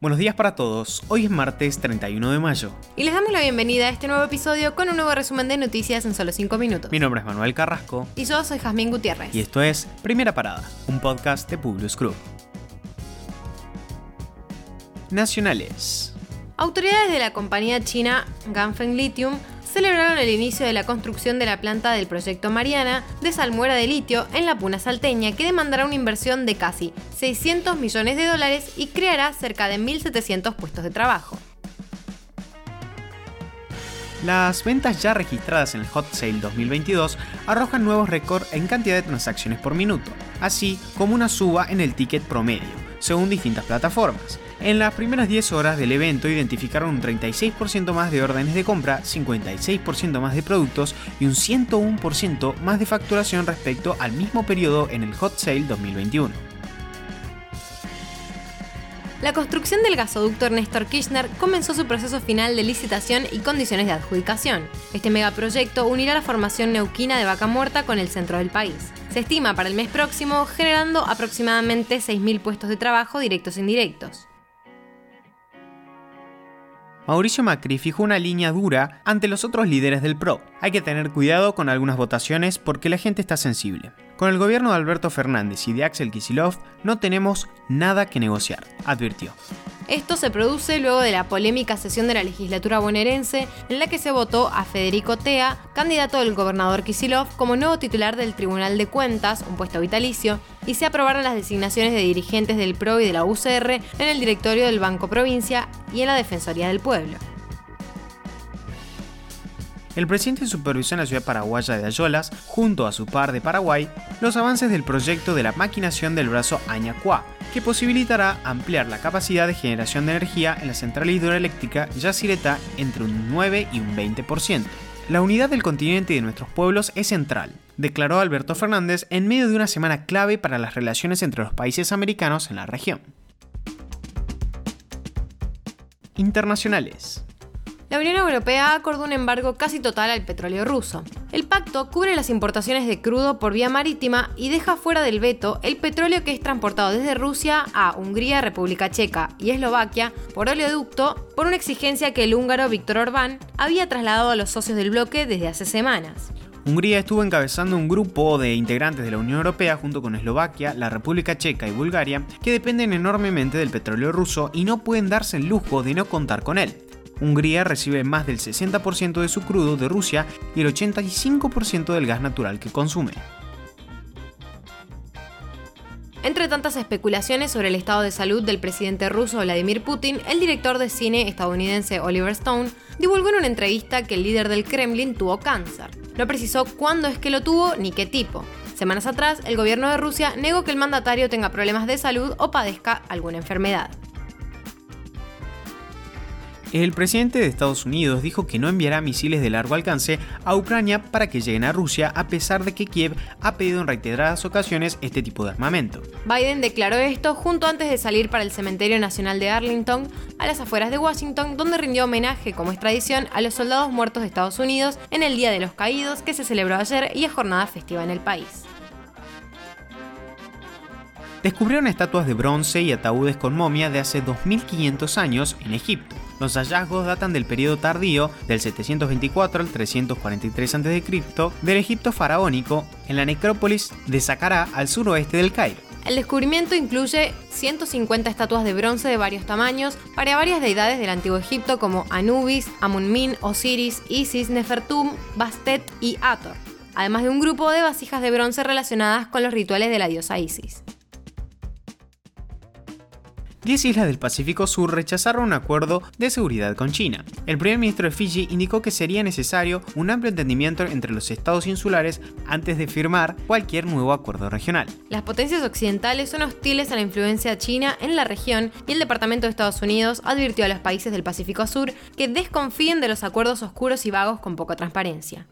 Buenos días para todos, hoy es martes 31 de mayo. Y les damos la bienvenida a este nuevo episodio con un nuevo resumen de noticias en solo 5 minutos. Mi nombre es Manuel Carrasco. Y yo soy Jazmín Gutiérrez. Y esto es Primera Parada, un podcast de Publius Club. Nacionales. Autoridades de la compañía china Ganfeng Lithium celebraron el inicio de la construcción de la planta del proyecto Mariana de salmuera de litio en la Puna salteña, que demandará una inversión de casi 600 millones de dólares y creará cerca de 1.700 puestos de trabajo. Las ventas ya registradas en el Hot Sale 2022 arrojan nuevos récords en cantidad de transacciones por minuto, así como una suba en el ticket promedio, según distintas plataformas. En las primeras 10 horas del evento identificaron un 36% más de órdenes de compra, 56% más de productos y un 101% más de facturación respecto al mismo periodo en el Hot Sale 2021. La construcción del gasoducto Ernesto Kirchner comenzó su proceso final de licitación y condiciones de adjudicación. Este megaproyecto unirá la formación neuquina de Vaca Muerta con el centro del país. Se estima para el mes próximo generando aproximadamente 6.000 puestos de trabajo directos e indirectos. Mauricio Macri fijó una línea dura ante los otros líderes del PRO. Hay que tener cuidado con algunas votaciones porque la gente está sensible. Con el gobierno de Alberto Fernández y de Axel Kisilov no tenemos nada que negociar, advirtió. Esto se produce luego de la polémica sesión de la legislatura bonaerense en la que se votó a Federico Tea, candidato del gobernador Kisilov, como nuevo titular del Tribunal de Cuentas, un puesto vitalicio, y se aprobaron las designaciones de dirigentes del PRO y de la UCR en el directorio del Banco Provincia y en la Defensoría del Pueblo. El presidente supervisó en la ciudad paraguaya de Ayolas, junto a su par de Paraguay, los avances del proyecto de la maquinación del brazo Añacuá, que posibilitará ampliar la capacidad de generación de energía en la central hidroeléctrica Yacyretá entre un 9 y un 20%. La unidad del continente y de nuestros pueblos es central, declaró Alberto Fernández en medio de una semana clave para las relaciones entre los países americanos en la región. Internacionales la Unión Europea acordó un embargo casi total al petróleo ruso. El pacto cubre las importaciones de crudo por vía marítima y deja fuera del veto el petróleo que es transportado desde Rusia a Hungría, República Checa y Eslovaquia por oleoducto por una exigencia que el húngaro Víctor Orbán había trasladado a los socios del bloque desde hace semanas. Hungría estuvo encabezando un grupo de integrantes de la Unión Europea junto con Eslovaquia, la República Checa y Bulgaria, que dependen enormemente del petróleo ruso y no pueden darse el lujo de no contar con él. Hungría recibe más del 60% de su crudo de Rusia y el 85% del gas natural que consume. Entre tantas especulaciones sobre el estado de salud del presidente ruso Vladimir Putin, el director de cine estadounidense Oliver Stone divulgó en una entrevista que el líder del Kremlin tuvo cáncer. No precisó cuándo es que lo tuvo ni qué tipo. Semanas atrás, el gobierno de Rusia negó que el mandatario tenga problemas de salud o padezca alguna enfermedad. El presidente de Estados Unidos dijo que no enviará misiles de largo alcance a Ucrania para que lleguen a Rusia a pesar de que Kiev ha pedido en reiteradas ocasiones este tipo de armamento. Biden declaró esto junto antes de salir para el Cementerio Nacional de Arlington, a las afueras de Washington, donde rindió homenaje, como es tradición, a los soldados muertos de Estados Unidos en el Día de los Caídos que se celebró ayer y es jornada festiva en el país descubrieron estatuas de bronce y ataúdes con momia de hace 2500 años en Egipto. Los hallazgos datan del periodo tardío, del 724 al 343 a.C., del Egipto faraónico, en la necrópolis de Saqqara al suroeste del Cairo. El descubrimiento incluye 150 estatuas de bronce de varios tamaños para varias deidades del antiguo Egipto como Anubis, Amunmin, Osiris, Isis, Nefertum, Bastet y Ator, además de un grupo de vasijas de bronce relacionadas con los rituales de la diosa Isis. 10 islas del Pacífico Sur rechazaron un acuerdo de seguridad con China. El primer ministro de Fiji indicó que sería necesario un amplio entendimiento entre los estados insulares antes de firmar cualquier nuevo acuerdo regional. Las potencias occidentales son hostiles a la influencia china en la región y el Departamento de Estados Unidos advirtió a los países del Pacífico Sur que desconfíen de los acuerdos oscuros y vagos con poca transparencia.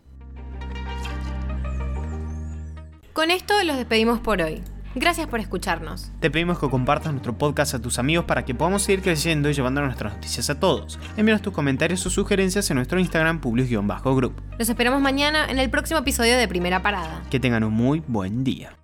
Con esto los despedimos por hoy. Gracias por escucharnos. Te pedimos que compartas nuestro podcast a tus amigos para que podamos seguir creciendo y llevando nuestras noticias a todos. Envíanos tus comentarios o sugerencias en nuestro Instagram publius-group. Los esperamos mañana en el próximo episodio de Primera Parada. Que tengan un muy buen día.